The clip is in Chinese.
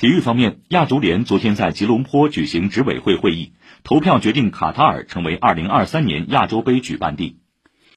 体育方面，亚足联昨天在吉隆坡举行执委会会议，投票决定卡塔尔成为2023年亚洲杯举办地。